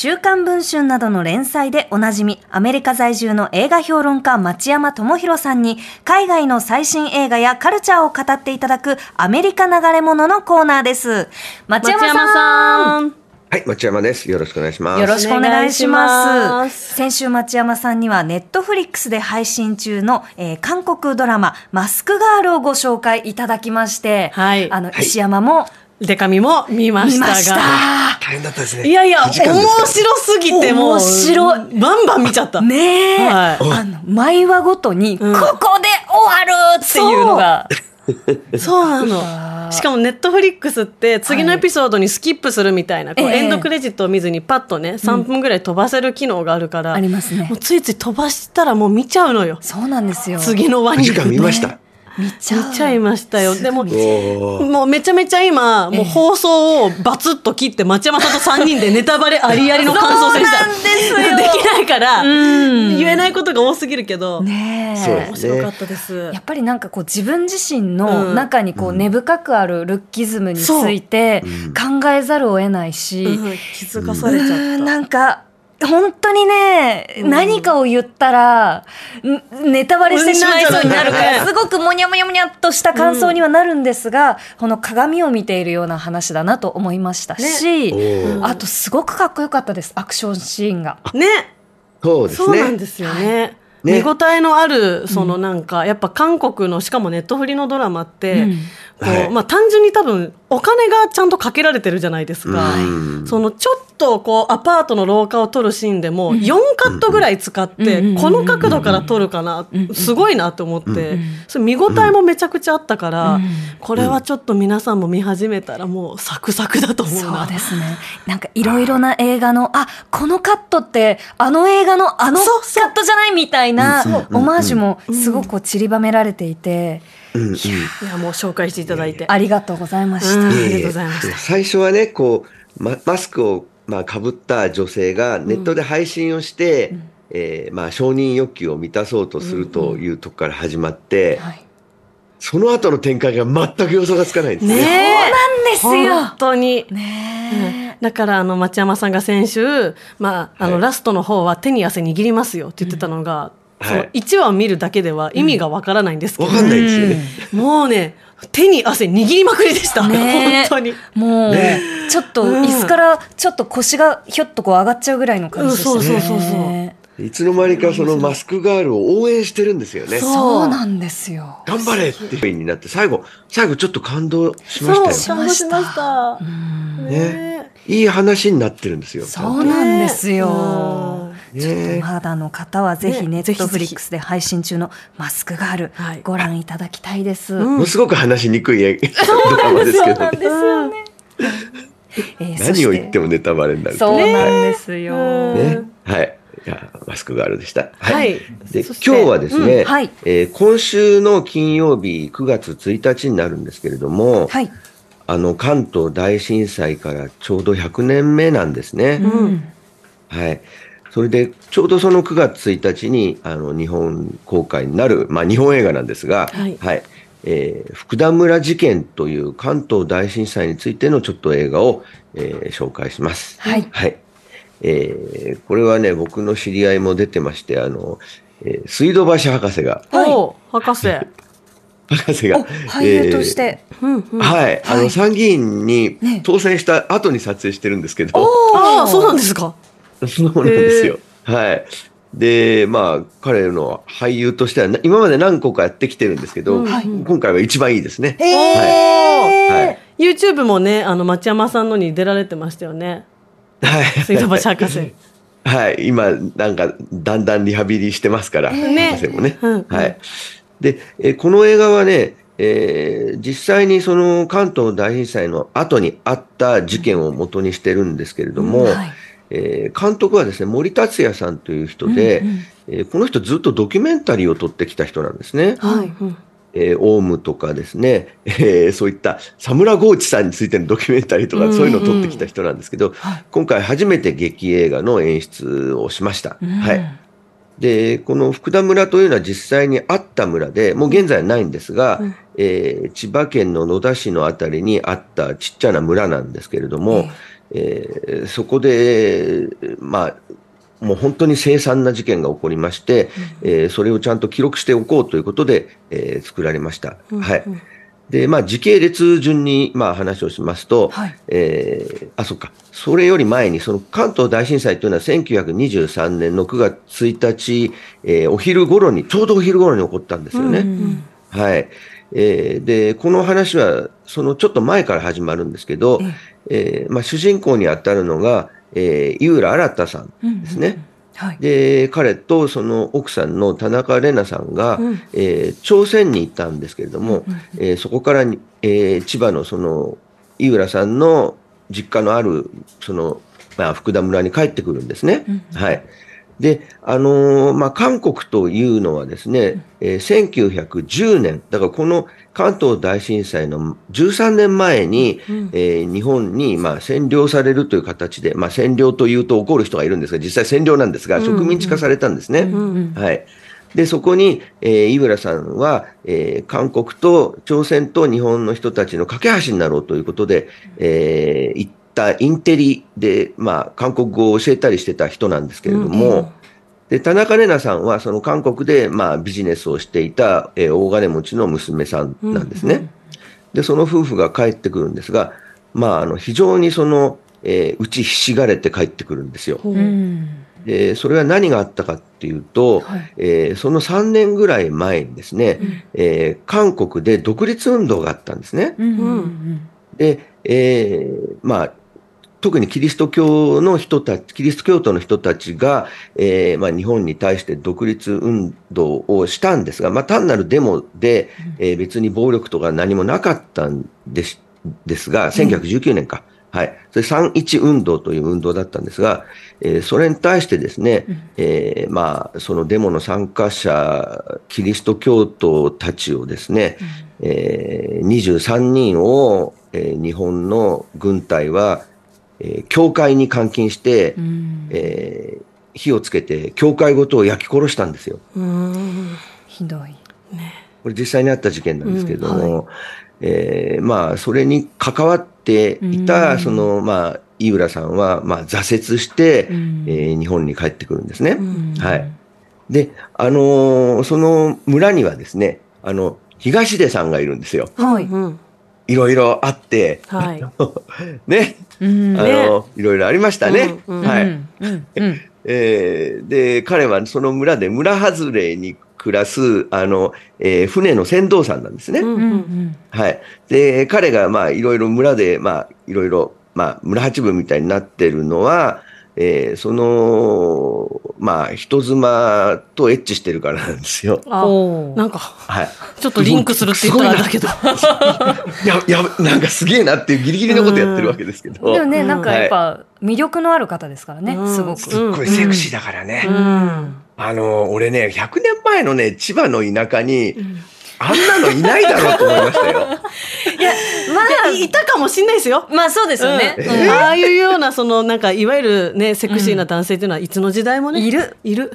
週刊文春などの連載でおなじみ、アメリカ在住の映画評論家町山智博さんに、海外の最新映画やカルチャーを語っていただくアメリカ流れ物のコーナーです。町山さん。はい、町山です。よろしくお願いします。よろしくお願いします。先週町山さんにはネットフリックスで配信中の、えー韓国ドラママスクガールをご紹介いただきまして、はいあの、石山もデカミも見ましたが。大変だったですね。いやいや、9時間面白すぎてもう、面白いバンバン見ちゃった。ねえ、はいあの毎話ごとに、うんここで終わるっていうのがそうなの。しかもネットフリックスって次のエピソードにスキップするみたいな、エンドクレジットを見ずにパッとね、3分ぐらい飛ばせる機能があるから、ありますねもうついつい飛ばしたらもう見ちゃうのよ。そうなんですよ次の輪9に。時間見ました。見ちゃいましたよ。でも、もうめちゃめちゃ今、もう放送をバツッと切って、町山さんと3人でネタバレありありの感想戦した。そうなんですよ。できないから、ん。言えないことが多すぎるけど、ね面白かったです。やっぱりなんかこう自分自身のうん。中にこう根深くあるルッキズムについて考えざるを得ないし、うん。気づかされちゃった。なんか本当にね、うん何かを言ったらんネタバレしてしまいそうになるかうんらすごくモニャモニャモニャっとした感想にはなるんですが、この鏡を見ているような話だなと思いましたし、おーあとすごくかっこよかったですアクションシーンが。ね。そうですね。そうなんですよね。ね。見応えのある、そのなんか、やっぱ韓国の、しかもネットフリのドラマって、うん。こう、はい。まあ単純に多分、お金がちゃんとかけられてるじゃないですか。うん。そのちょっとこうアパートの廊下を撮るシーンでも4カットぐらい使ってうん。この角度から撮るかなすごいなと思ってそれ見応えもめちゃくちゃあったからうん。これはちょっと皆さんも見始めたらもうサクサクだと思うそうな。ですね。なんかいろいろな映画の、あ、このカットって、あの映画のあのカットじゃないみたいなそうオマージュもすごくこう散りばめられていて、うんうん。いやもう紹介していただいて。ありがとうございました。うん。いえいえありがとうございました。最初はね、こう、ママスクを、まあ、被った女性がネットで配信をして、えーまあ、承認欲求を満たそうとするというとこから始まって、はい。その後の展開が全く予想がつかないんですね。そうなんですよ。本当に。ねだからあの町山さんが先週、まあ、あのはい。ラストの方は手に汗握りますよって言ってたのが、そのはい1話を見るだけでは意味がわからないんですけど、わかんないですよね。もうね手に汗握りまくりでした、ね本当に。もう、ねちょっと椅子からちょっと腰がひょっとこう上がっちゃうぐらいの感じでしたね。うんそうそうそうそういつの間にかそのマスクガールを応援してるんですよね。そうなんですよ。頑張れっていになって、最後、最後ちょっと感動しましたよ。そう感動しました。ねねいい話になってるんですよ。そうなんですよ。ねちょっねとまだの方はぜひねネットフリックスで配信中のマスクガールはいご覧いただきたいです。うんものすごく話しにくい映画ドラマですけど、ね、ですよね。えー何を言ってももネタバレになるとそうなんですよ。ね。はい。いや、マスクガールでした。はいで、今日はですね、うんはいえー今週の金曜日9月1日になるんですけれども、はい。あの、関東大震災からちょうど100年目なんですね。うんはい。それで、ちょうどその9月1日に、あの、日本公開になる、まあ、日本映画なんですが、はい。えー福田村事件という関東大震災についてのちょっと映画を、えー紹介します。はい。はい。えーこれはね、僕の知り合いも出てまして、あの、えー水道橋博士が、はい。おう博士。博士が。お、俳優として。うんうん。はい、あの、はい参議院にね。当選した後に撮影してるんですけど、ああそうなんですか。そうなんですよ。はい。で、まあ、彼の俳優としては、な今まで何個かやってきてるんですけど、うんはい今回は一番いいですね。えーはい。YouTube もねあの町山さんのに出られてましたよね。はい。水道橋博士。はい。今、なんか、だんだんリハビリしてますから、ね博士もね。うんはい。で、えこの映画はね、えー実際にその関東大震災の後にあった事件を元にしてるんですけれども、はいえー監督はですね、森達也さんという人で、うんうん。えーこの人ずっとドキュメンタリーを撮ってきた人なんですね。はい。うん。えーオウムとかですね、えーそういったサムラゴーチさんについてのドキュメンタリーとか、うんうん。そういうのを撮ってきた人なんですけど、はい。今回初めて劇映画の演出をしました。うん。はい。で、この福田村というのは実際にあった村で、もう現在はないんですが、うん。えー千葉県の野田市のあたりにあったちっちゃな村なんですけれども、えーそこで、まあ、もう本当に凄惨な事件が起こりまして、えーそれをちゃんと記録しておこうということで、えー作られました。はい。で、まあ、時系列順に、まあ、話をしますと、はいえーあ、そっか。それより前に、その関東大震災というのは1923年の9月1日、えーお昼頃に、ちょうどお昼頃に起こったんですよね。はい。えーで、この話は、そのちょっと前から始まるんですけど、えーまあ、主人公に当たるのが、えー井浦新さんですね。はい。で、彼とその奥さんの田中玲奈さんが、えー朝鮮に行ったんですけれども、えーそこからに、えー千葉のその井浦さんの実家のあるその、まあ、福田村に帰ってくるんですね。はい。で、あのーまあ、韓国というのはですね、えー1910年、だからこの関東大震災の13年前に、えー日本に、まあ、占領されるという形で、まあ、占領というと怒る人がいるんですが、実際占領なんですが、植民地化されたんですね。はい。で、そこに、えー井浦さんは、えー韓国と朝鮮と日本の人たちの架け橋になろうということで、えー行ったインテリで、まあ、韓国語を教えたりしてた人なんですけれども、で、田中玲奈さんは、その韓国で、まあ、ビジネスをしていた、えー大金持ちの娘さんなんですね。で、その夫婦が帰ってくるんですが、まあ、あの、非常にその、えー打ちひしがれて帰ってくるんですよ。うん。で、それは何があったかっていうと、はいえーその3年ぐらい前にですね、えー韓国で独立運動があったんですね。うん。うん。で、えーまあ、特にキリスト教の人たち、キリスト教徒の人たちが、えーまあ、日本に対して独立運動をしたんですが、まあ、単なるデモで、えー別に暴力とか何もなかったんですですが、1919年か。はい。それ3-1運動という運動だったんですが、えーそれに対してですね、えーまあ、そのデモの参加者、キリスト教徒たちをですね、えー23人を、えー日本の軍隊は、えー教会に監禁して、うん。えー火をつけて教会ごとを焼き殺したんですよ。ひどい。これ実際にあった事件なんですけれども、えーまあ、それに関わっていた、その、まあ、井浦さんは、まあ、挫折して、んえー日本に帰ってくるんですね。はい。で、あのーその村にはですね、あの、東出さんがいるんですよ。はい。うんいろいろあって、はい。ね、うん。あの、いろいろありましたね。うんうんはい。えーで、彼はその村で村外れに暮らす、あの、えー船の船頭さんなんですね。うんうん。うん。はい。で、彼が、まあ、いろいろ村で、まあ、いろいろ、まあ、村八分みたいになってるのは、えーその、まあ、人妻とエッチしてるからなんですよ。あなんかはい。ちょっとリンクするって言っただけど。いや、いや、なんかすげえなっていうギリギリのことやってるわけですけど。でもね、うんなんかやっぱ魅力のある方ですからね、うんすごく。すっごいセクシーだからね。うん。あの、俺ね、100年前のね、千葉の田舎に、あんなのいないだろうと思いましたよ。まいいたかもしんないですよ。あ、まあそうですよね。ああいうようなそのなんかいわゆるねセクシーな男性っていうのはいつの時代もねいるいる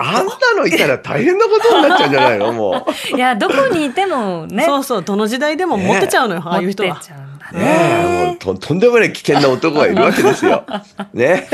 あんなのいたら大変なことになっちゃうんじゃないの？もう。いや、どこにいてもね、そうそうどの時代でも持ってちゃうのよ、ああいう人は持ってっちゃうんだねえ、もねう。ととんでもない危険な男がいるわけですよ。ね。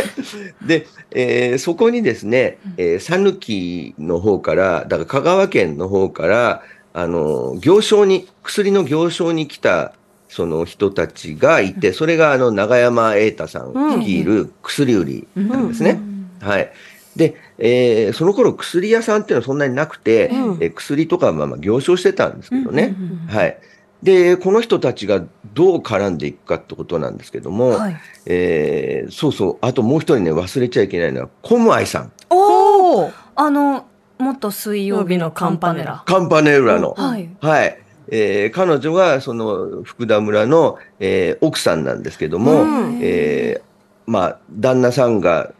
で、えーそこにですね、えー讃岐の方から、だから香川県の方から、あの、行商に、薬の行商に来た、その人たちがいて、それがあの、長山瑛太さん率いる薬売りなんですね。はい。で、えーその頃薬屋さんっていうのはそんなになくて、うんえー薬とかはまあまあ行商してたんですけどね。はい。で、この人たちがどう絡んでいくかってことなんですけども、はい。えーそうそう、あともう一人ね、忘れちゃいけないのは、コムアイさん。おおあの、元水曜日のカンパネラ。カンパネルラの。はい。はい。えー彼女が、その、福田村の、えー奥さんなんですけども、うんえーまあ、旦那さんが、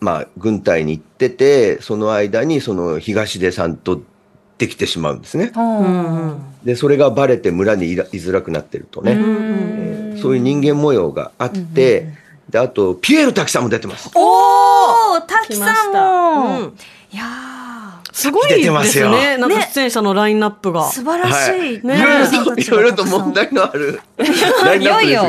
まあ、軍隊に行ってて、その間に、その、東出さんとできてしまうんですね。で、それがバレて村にいづらくなってるとね。うんえーそういう人間模様があって、で、あと、ピエール滝さんも出てます。おお滝さんも、うんいやすごいですね。なんかね出演者のラインナップが。素晴らしい、はい、いねろいろいろいろと問題のある。ラインナップですが、いよいよ。ね。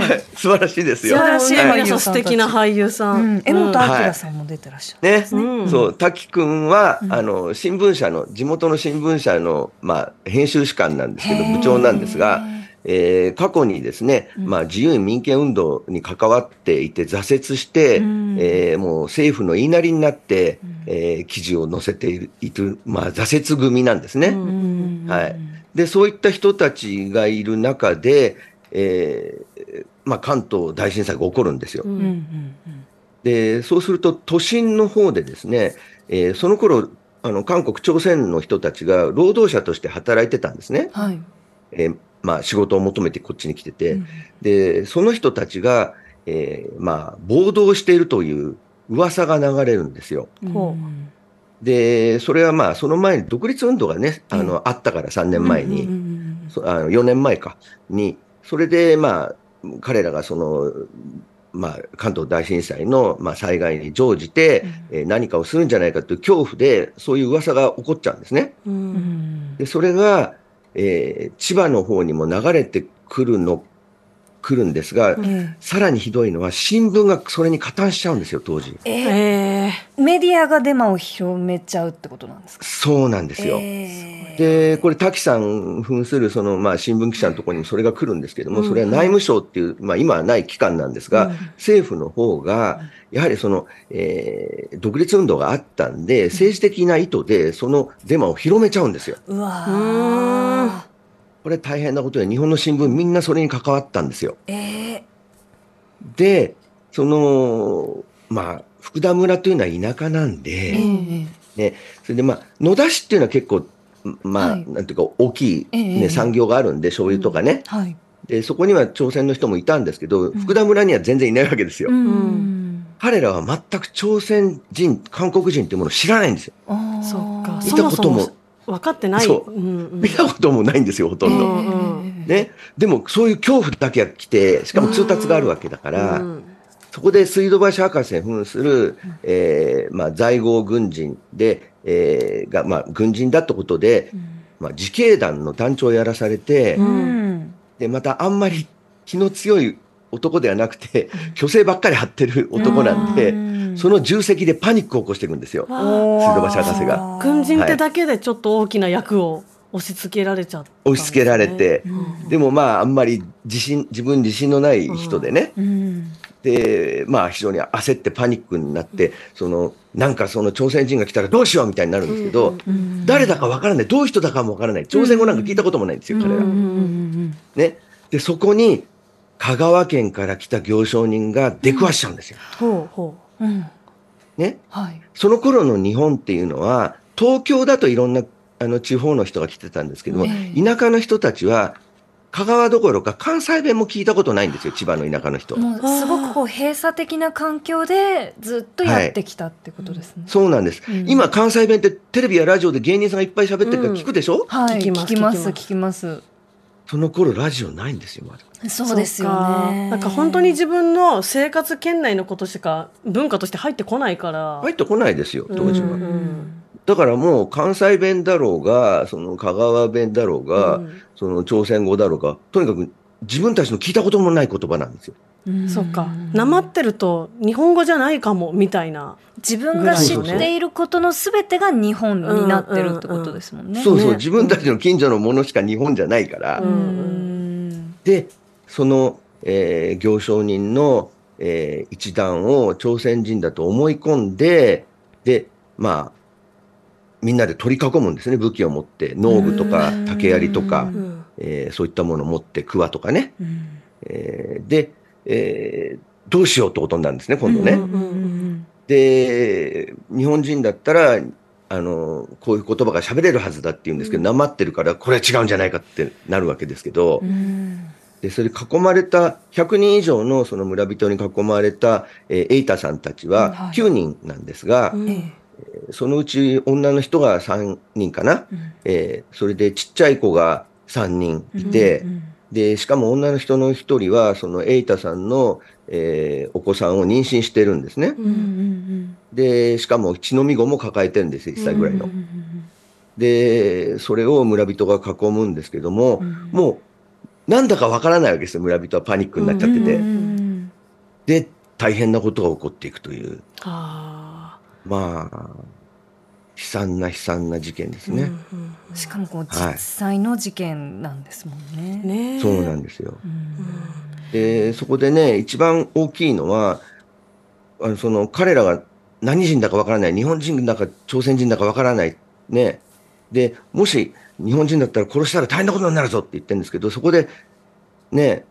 はい。素晴らしいですよ。素晴らしい。皆さん素敵な俳優さうん。ん。江本はい明さんも出てらっしゃる、ね、うん。そう。滝くんは、あの新聞社の地元の新聞社のまあ編集士官なんですけど部長なんですが、えー過去にですね、まあ自由民権運動に関わっていて挫折して、うんえーもう政府の言いなりになって、えー記事を載せているいるまあ挫折組なんですね。うんはい。で、そういった人たちがいる中で、えーまあ、関東大震災が起こるんですよ。で、そうすると都心の方でですね、えーその頃、あの、韓国、朝鮮の人たちが労働者として働いてたんですね。はい、えーまあ、仕事を求めてこっちに来てて。うんで、その人たちが、えーまあ、暴動しているという噂が流れるんですよ。ほで、それはまあ、その前に独立運動がね、あの、あったから3年前に。うんうんそあの4年前かに、それで、まあ、彼らがその、まあ、関東大震災の、まあ、災害に乗じて、えー何かをするんじゃないかという恐怖で、そういう噂が起こっちゃうんですね。うんううんんで、それが、えー千葉の方にも流れてくるの、来るんですが、えさらにひどいのは、新聞がそれに加担しちゃうんですよ、当時。ええええメディアがデマを広めちゃうってことなんですか？そうなんですよ。ええで、これ、滝さん扮する、その、まあ、新聞記者のところにもそれが来るんですけども、うん。それは内務省っていう、まあ、今はない機関なんですが、政府の方が、やはりその、えー独立運動があったんで、政治的な意図で、そのデマを広めちゃうんですよ。うわうーん。ーこれ大変なことで、日本の新聞みんなそれに関わったんですよ。ええで、その、まあ、福田村というのは田舎なんで、ええね、それでまあ、野田市っていうのは結構、まあ、はいなんていうか、大きい、えねえ産業があるんで、醤油とかね。はいで、そこには朝鮮の人もいたんですけど、福田村には全然いないわけですよ。ん彼らは全く朝鮮人、韓国人っていうものを知らないんですよ。そっか。見たこともも分かってない。そう。うんうん。見たこともないんですよ、ほとんど。うんうんね。でも、そういう恐怖だけが来て、しかも通達があるわけだから、うんそこで水道橋博士扮する、えーまあ、在郷軍人で、えーが、まあ、軍人だってことで、まあ、自警団の団長をやらされて、うん。うんで、またあんまり気の強い男ではなくて、虚勢ばっかり張ってる男なんで、うんその重責でパニックを起こしていくんですよ。水道橋博士が。軍人ってだけでちょっと大きな役を押し付けられちゃったね、押し付けられて、うん。でもまあ、あんまり自信、自分自信のない人でね、うん。で、まあ非常に焦ってパニックになって、その、なんかその朝鮮人が来たらどうしようみたいになるんですけど、うん。誰だかわからない、どういう人だかもわからない、朝鮮語なんか聞いたこともないんですよ、彼ら。ね。で、そこに、香川県から来た行商人が出くわしちゃうんですよ。ほうほうん。ね？はい。その頃の日本っていうのは、東京だといろんなあの地方の人が来てたんですけども、ええ。田舎の人たちは、香川どころか関西弁も聞いたことないんですよ、千葉の田舎の人。もうすごくこう閉鎖的な環境でずっとやってきたってことですね。そうなんです、うん。今、関西弁ってテレビやラジオで芸人さんがいっぱい喋ってるから聞くでしょ、はい、聞聞ききま、す。聞きます。その頃ラジオないんですよ、まだ。うそうですよね。なんか本当に自分の生活圏内のことしか文化として入ってこないから、入ってこないですよ、当時は。うんうんだからもう関西弁だろうが、その香川弁だろうが、うんその朝鮮語だろうが、とにかく自分たちの聞いたこともない言葉なんですよ。うん。そっか。なまってると日本語じゃないかもみたいな。自分が知っていることのすべてが日本になってるってことですもんね。そうそう、ね。自分たちの近所のものしか日本じゃないから。で、その、えー行商人の、えー一団を朝鮮人だと思い込んで、で、まあ、みんなで取り囲むんですね、武器を持って。農具とかうん。竹槍とかえーそういったものを持って、桑とかね。うん。えーで、えーどうしようってことになるんですね、今度ね。うんうんで、日本人だったら、あの、こういう言葉が喋れるはずだって言うんですけど、なまってるから、これは違うんじゃないかってなるわけですけど、うん。で、それ囲まれた、100人以上のその村人に囲まれた、えーエイタさんたちははい。9人なんですが、うん。えそのうち女の人が3人かな。えーそれでちっちゃい子が3人いて、うんで、しかも女の人の一人は、そのエイタさんの、えーお子さんを妊娠してるんですね。うんうんで、しかも血のみ子も抱えてるんですよ、1歳ぐらいの。で、それを村人が囲むんですけども、もう、なんだかわからないわけですよ、村人はパニックになっちゃってて。うんうんで、大変なことが起こっていくという、あまあ、悲惨な悲惨な事件ですーね。うんうんしかもこうはい実際の事件なんですもんね。ねそうなんですよ。うん。で、そこでね、一番大きいのは、あのその彼らが何人だかわからない、日本人だか朝鮮人だかわからない、ね。で、もし日本人だったら殺したら大変なことになるぞって言ってるんですけど、そこで、ね、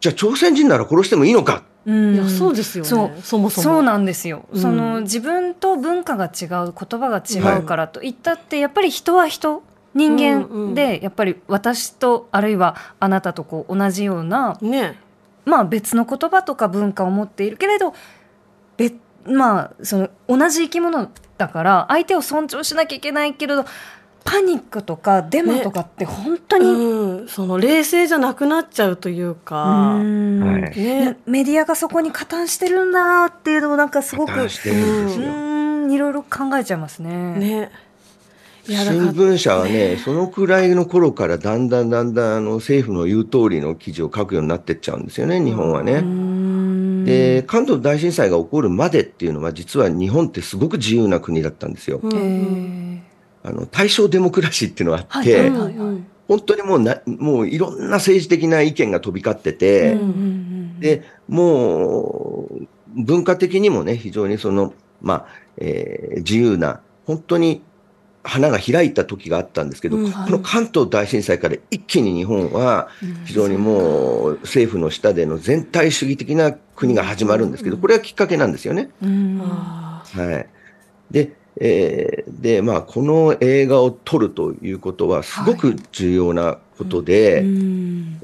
じゃあ朝鮮人なら殺してもいいのか？うん。いやそうですよね。そうそもそも。そうなんですよ、うん。その自分と文化が違う言葉が違うからといったって、やっぱり人は人人間でやっぱり私とあるいはあなたとこう同じような、ね。まあ、別の言葉とか文化を持っているけれど別まあその同じ生き物だから相手を尊重しなきゃいけないけれどパニックとかデマとかって本当に、うん、その冷静じゃなくなっちゃうというか、うん。はい。ね。メディアがそこに加担してるんだっていうのをなんかすごくいろいろ考えちゃいますね。ね新聞社はね、そのくらいの頃からだんだんだんだんあの政府の言う通りの記事を書くようになってっちゃうんですよね、日本はね。ん。で、関東大震災が起こるまでっていうのは、実は日本ってすごく自由な国だったんですよ。あの対象デモクラシーっていうのがあって、本当にもうな、もういろんな政治的な意見が飛び交ってて、うんうんうん。で、もう、文化的にもね、非常にその、まあ、えー自由な、本当に花が開いた時があったんですけど、うんこの関東大震災から一気に日本は、非常にもう政府の下での全体主義的な国が始まるんですけど、これがきっかけなんですよね。うん。あはい。で、えーで、まあ、この映画を撮るということは、すごく重要なことで、うん。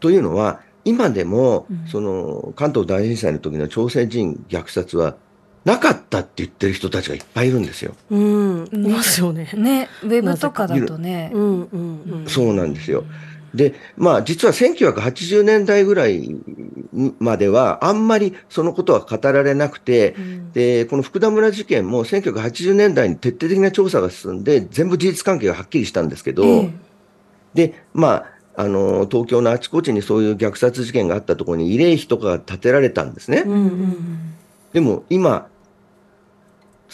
というのは、今でも、うん。その、関東大震災の時の朝鮮人虐殺は、なかったって言ってる人たちがいっぱいいるんですよ。ーうんいますよね。ね、ウェブとかだとねう。んうんうんそうなんですよ。で、まあ、実は1980年代ぐらいまでは、あんまりそのことは語られなくて、うんで、この福田村事件も1980年代に徹底的な調査が進んで、全部事実関係がはっきりしたんですけど、ええで、まあ、あの、東京のあちこちにそういう虐殺事件があったところに慰霊碑とかが建てられたんですね。うんうんでも今、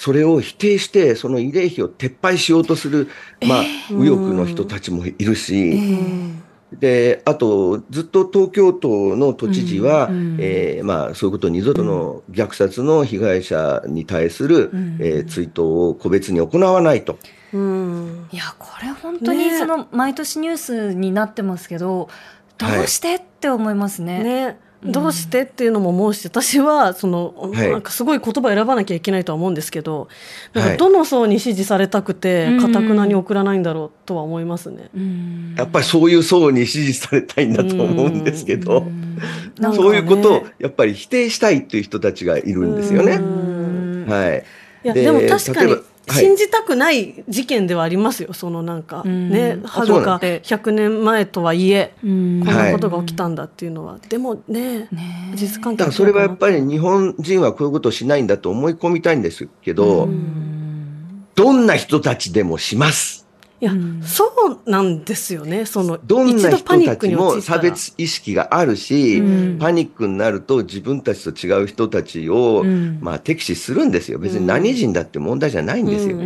それを否定して、その慰霊碑を撤廃しようとする、まあ、右翼の人たちもいるし、うん。で、あと、ずっと東京都の都知事は、えーまあ、そういうことを二度との虐殺の被害者に対する、うん。えー追悼を個別に行わないと。うん。いやこれ本当にね。その毎年ニュースになってますけど、どうしてって思いますね。ね、うんどうしてっていうのも申して私はその、はい。なんかすごい言葉選ばなきゃいけないとは思うんですけどなんはいかどの層に支持されたくてうん。かたくなに送らないんだろうとは思いますね。うん。やっぱりそういう層に支持されたいんだと思うんですけど、うん。なんかね。そういうことをやっぱり否定したいっていう人たちがいるんですようね。うん。はい。いやででも確かに信じたくない事件ではありますよ、そのなんかうん。ね、あはるかそうなん100年前とはいえ、うん。こんはないことが起きたんだっていうのは、でもね、実関係だからそれはやっぱり日本人はこういうことをしないんだと思い込みたいんですけど、うん。どんな人たちでもします。いや、うん。そうなんですよね、そのどんな一度パニッ人たちも差別意識があるし、うん。パニックになると自分たちと違う人たちを、うん。まあ敵視するんですよ。別に何人だって問題じゃないんですよ。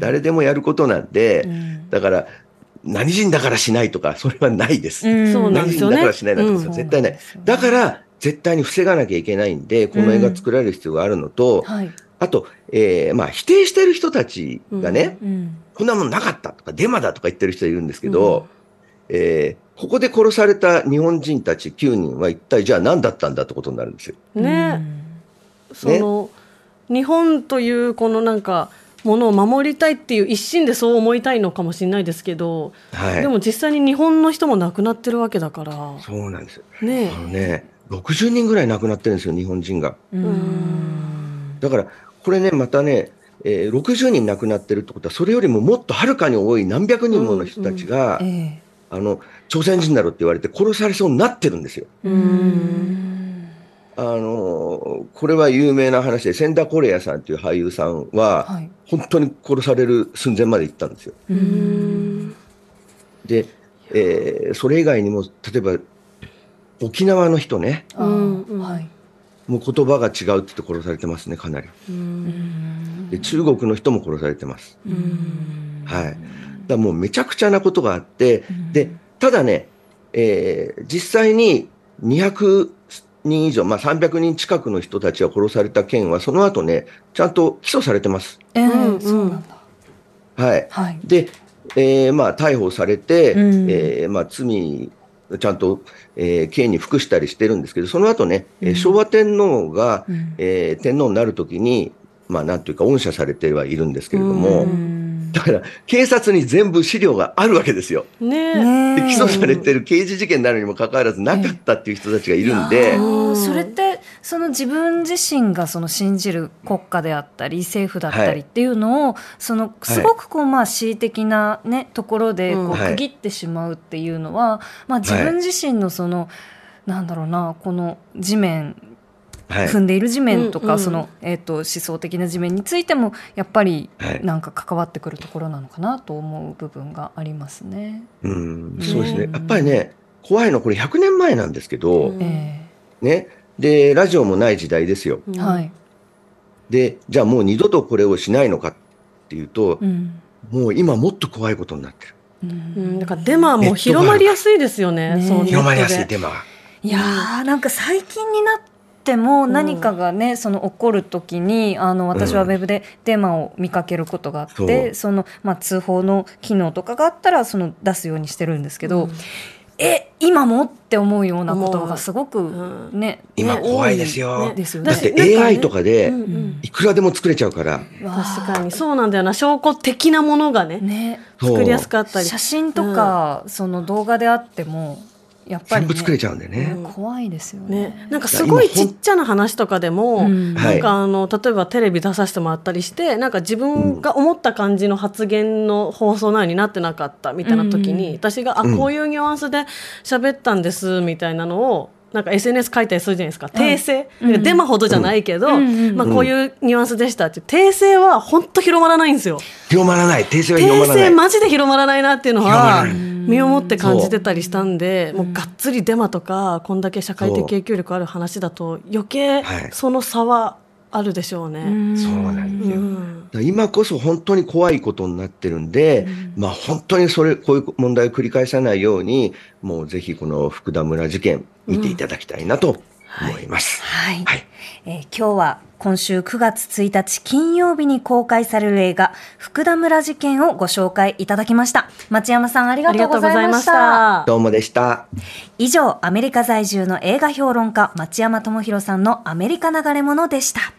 誰でもやることなんで、うん。だから何人だからしないとか、それはないです。何人だからしないなんて絶対ない。だから、絶対に防がなきゃいけないんで、この映画作られる必要があるのと、はい。あと、えーまあ、否定してる人たちがね、うんこんなもんなかったとか、デマだとか言ってる人いるんですけど、えーここで殺された日本人たち9人は一体じゃあ何だったんだってことになるんですよ。ね、その、日本というこのなんかものを守りたいっていう一心でそう思いたいのかもしれないですけど、はい。でも実際に日本の人も亡くなってるわけだからそうなんですよ。ねあのね、60人ぐらい亡くなってるんですよ、日本人が。うんうんだから、これね、またね、えー60人亡くなってるってことは、それよりももっとはるかに多い何百人もの人たちが、えあの、朝鮮人だろって言われて殺されそうになってるんですよ。うん。あのこれは有名な話で千田コレアさんっていう俳優さんは、はい。本当に殺される寸前まで行ったんですよ。うん。で、えーそれ以外にも例えば沖縄の人ね。はいもう言葉が違うって言って殺されてますねかなり。うんで中国の人も殺されてます。うんはい、だからもうめちゃくちゃなことがあって、でただね、えー実際に200人以上、まあ、300人近くの人たちが殺された件はその後ねちゃんと起訴されてます。えーそうなんだ。はい、はい。で、えーまあ、逮捕されて、うん。えーまあ、罪ちゃんと、えー刑に服したりしてるんですけどその後ね、えーうん。昭和天皇が、うん。えー天皇になるときに、まあ、なんというか恩赦されてはいるんですけれども、うんだから警察に全部資料があるわけですよ。ねで起訴されてる刑事事件なのにもかかわらずなかったっていう人たちがいるんで、それってその自分自身がその信じる国家であったり政府だったはいりっていうのを、そのすごくこうまあ恣意的なねところでこう区切ってしまうっていうのは、まあ自分自身のその、なんだろうなこの地面はい踏んでいる地面とか、うんうんその、えー、と思想的な地面についてもやっぱりはいなんか関わってくるところなのかなと思う部分がありますね。うん、そうですね。うんやっぱりね、怖いのはこれ100年前なんですけど、うんえね。で、ラジオもない時代ですよ。えはい、で、じゃあもう二度とこれをしないのかっていうと、うんもう今もっと怖いことになってる。うんうんだからデマも広まりやすいですよね。ね広まりやすいデマが。いやーなんか最近になっても何かがね、その起こる時にあの私はウェブでデマを見かけることがあって、そうそのまあ、通報の機能とかがあったらその出すようにしてるんですけど、え今もって思うようなことがすごくうん。ね、今ね怖いですよ。ねですよね。だって AI とかでうんうん。いくらでも作れちゃうから、確かにそうなんだよな。証拠的なものがねね。作りやすかったり。写真とか、その動画であってもやっぱり、ね、全部作れちゃうんだよね。うん怖いですよね。ね、なんかすごいちっちゃな話とかでも、なんかあの例えばテレビ出させてもらったりしてなんか自分が思った感じの発言の放送内になってなかったみたいな時に、うん。私があうん。こういうニュアンスで喋ったんですみたいなのをなんか SNS 書いたりするじゃないですか。訂正、うん。デマほどじゃないけど、うん。うん。まあ、こういうニュアンスでしたって訂正は本当広まらないんですよ。広まらない。訂正は広ま訂らない。正マジで広まらないなっていうの広まはらない身をもって感じてたりしたんでもうがっつりデマとかこんだけ社会的影響力ある話だと余計はい。その差はあるでしょうね。そうなんですよ。今こそ本当に怖いことになってるんで、まあ本当にそれ、こういう問題を繰り返さないように、もうぜひこの福田村事件見ていただきたいなと思います。はい、はい。えー今日は今週9月1日金曜日に公開される映画福田村事件をご紹介いただきました町山さんありがとうございましたた。どうもでした。以上アメリカ在住の映画評論家町山智博さんのアメリカ流れ物でした